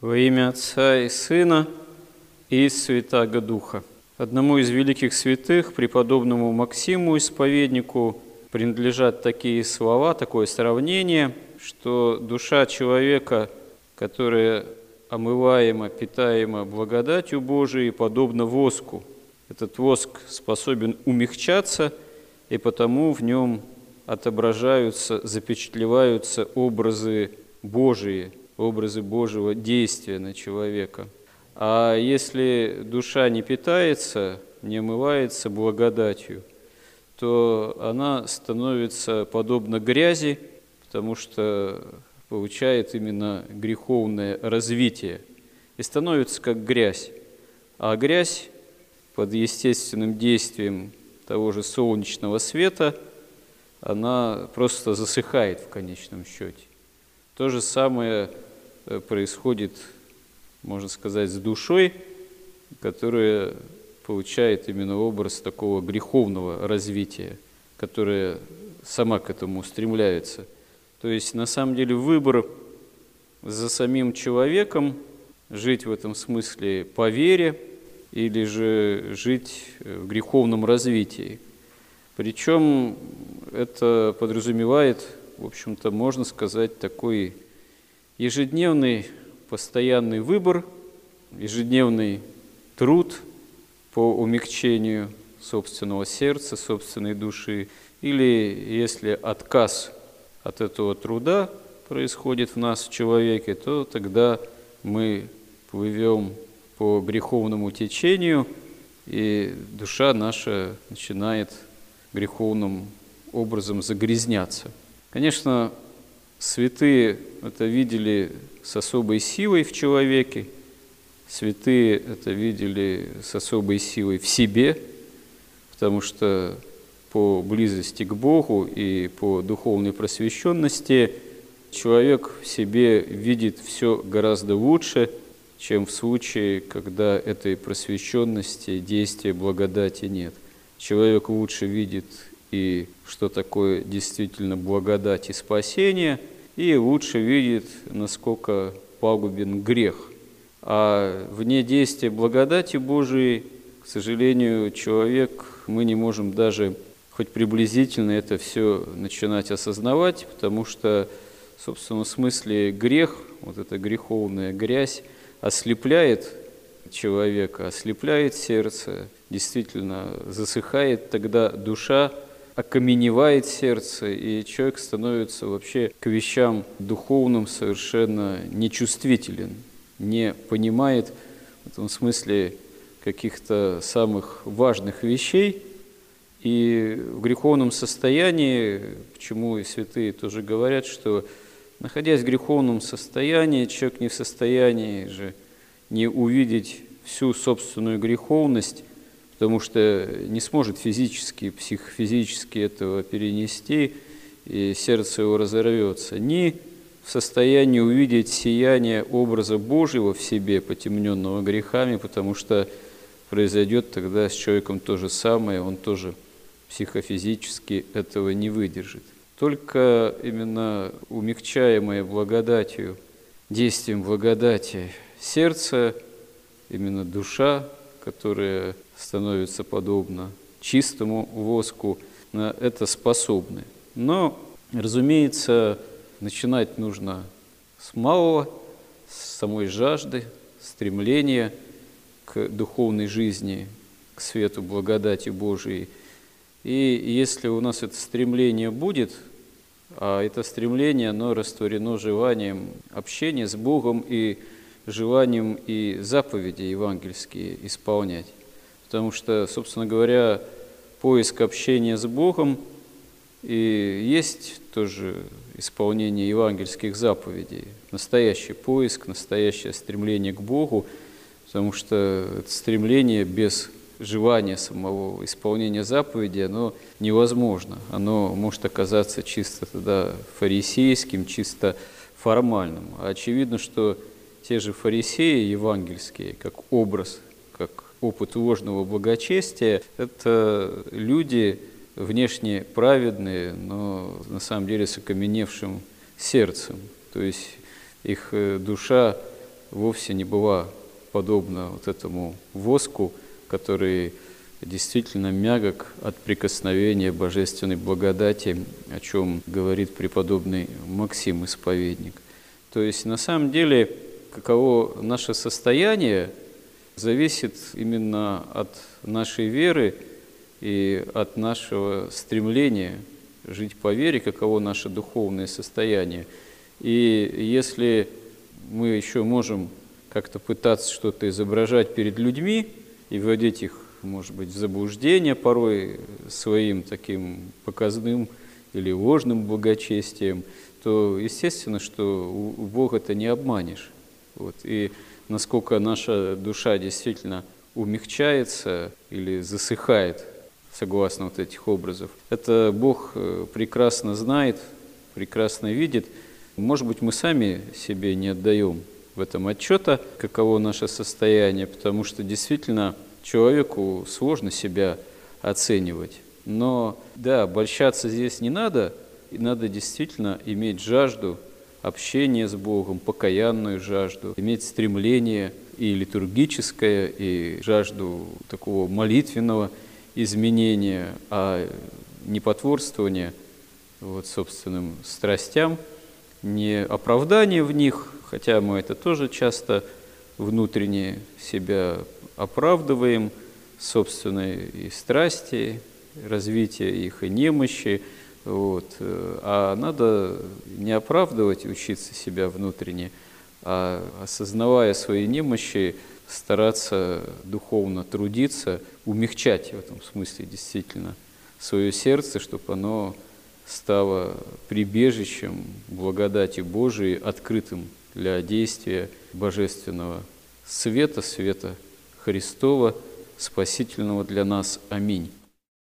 Во имя Отца и Сына и Святаго Духа. Одному из великих святых, преподобному Максиму, исповеднику, принадлежат такие слова, такое сравнение, что душа человека, которая омываема, питаема благодатью Божией, подобно воску. Этот воск способен умягчаться, и потому в нем отображаются, запечатлеваются образы Божии, образы Божьего действия на человека. А если душа не питается, не омывается благодатью, то она становится подобна грязи, потому что получает именно греховное развитие и становится как грязь. А грязь под естественным действием того же солнечного света – она просто засыхает в конечном счете. То же самое происходит, можно сказать, с душой, которая получает именно образ такого греховного развития, которая сама к этому устремляется. То есть, на самом деле, выбор за самим человеком жить в этом смысле по вере или же жить в греховном развитии – причем это подразумевает, в общем-то, можно сказать, такой ежедневный постоянный выбор, ежедневный труд по умягчению собственного сердца, собственной души, или если отказ от этого труда происходит в нас, в человеке, то тогда мы плывем по греховному течению, и душа наша начинает греховным образом загрязняться. Конечно, святые это видели с особой силой в человеке, святые это видели с особой силой в себе, потому что по близости к Богу и по духовной просвещенности человек в себе видит все гораздо лучше, чем в случае, когда этой просвещенности, действия благодати нет – человек лучше видит и что такое действительно благодать и спасение, и лучше видит, насколько пагубен грех. А вне действия благодати Божией, к сожалению, человек, мы не можем даже хоть приблизительно это все начинать осознавать, потому что в собственном смысле грех, вот эта греховная грязь, ослепляет человека, ослепляет сердце, действительно засыхает, тогда душа окаменевает сердце, и человек становится вообще к вещам духовным совершенно нечувствителен, не понимает в этом смысле каких-то самых важных вещей, и в греховном состоянии, почему и святые тоже говорят, что находясь в греховном состоянии, человек не в состоянии же не увидеть всю собственную греховность, потому что не сможет физически, психофизически этого перенести, и сердце его разорвется. Ни в состоянии увидеть сияние образа Божьего в себе, потемненного грехами, потому что произойдет тогда с человеком то же самое, он тоже психофизически этого не выдержит. Только именно умягчаемое благодатью, действием благодати сердце, именно душа, которая становится подобно чистому воску, на это способны. Но, разумеется, начинать нужно с малого, с самой жажды, стремления к духовной жизни, к свету благодати Божией. И если у нас это стремление будет, а это стремление, оно растворено желанием общения с Богом и желанием и заповеди евангельские исполнять. Потому что, собственно говоря, поиск общения с Богом и есть тоже исполнение евангельских заповедей, настоящий поиск, настоящее стремление к Богу, потому что это стремление без желания самого исполнения заповеди, оно невозможно. Оно может оказаться чисто тогда фарисейским, чисто формальным. А очевидно, что те же фарисеи евангельские, как образ, как опыт ложного благочестия, это люди внешне праведные, но на самом деле с окаменевшим сердцем. То есть их э, душа вовсе не была подобна вот этому воску, который действительно мягок от прикосновения божественной благодати, о чем говорит преподобный Максим Исповедник. То есть на самом деле, каково наше состояние, зависит именно от нашей веры и от нашего стремления жить по вере, каково наше духовное состояние. И если мы еще можем как-то пытаться что-то изображать перед людьми и вводить их может быть, в заблуждение порой своим таким показным или ложным благочестием, то естественно, что у Бога это не обманешь. Вот. И насколько наша душа действительно умягчается или засыхает, согласно вот этих образов, это Бог э, прекрасно знает, прекрасно видит. Может быть, мы сами себе не отдаем в этом отчета, каково наше состояние, потому что действительно человеку сложно себя оценивать. Но да, обольщаться здесь не надо, и надо действительно иметь жажду общения с Богом, покаянную жажду, иметь стремление и литургическое, и жажду такого молитвенного изменения, а не потворствования вот, собственным страстям, не оправдание в них, хотя мы это тоже часто внутренне себя оправдываем собственные и страсти, развитие их и немощи, вот. а надо не оправдывать, учиться себя внутренне, а осознавая свои немощи, стараться духовно трудиться, умягчать в этом смысле действительно свое сердце, чтобы оно стало прибежищем благодати Божией, открытым для действия божественного света, света Христова, спасительного для нас. Аминь.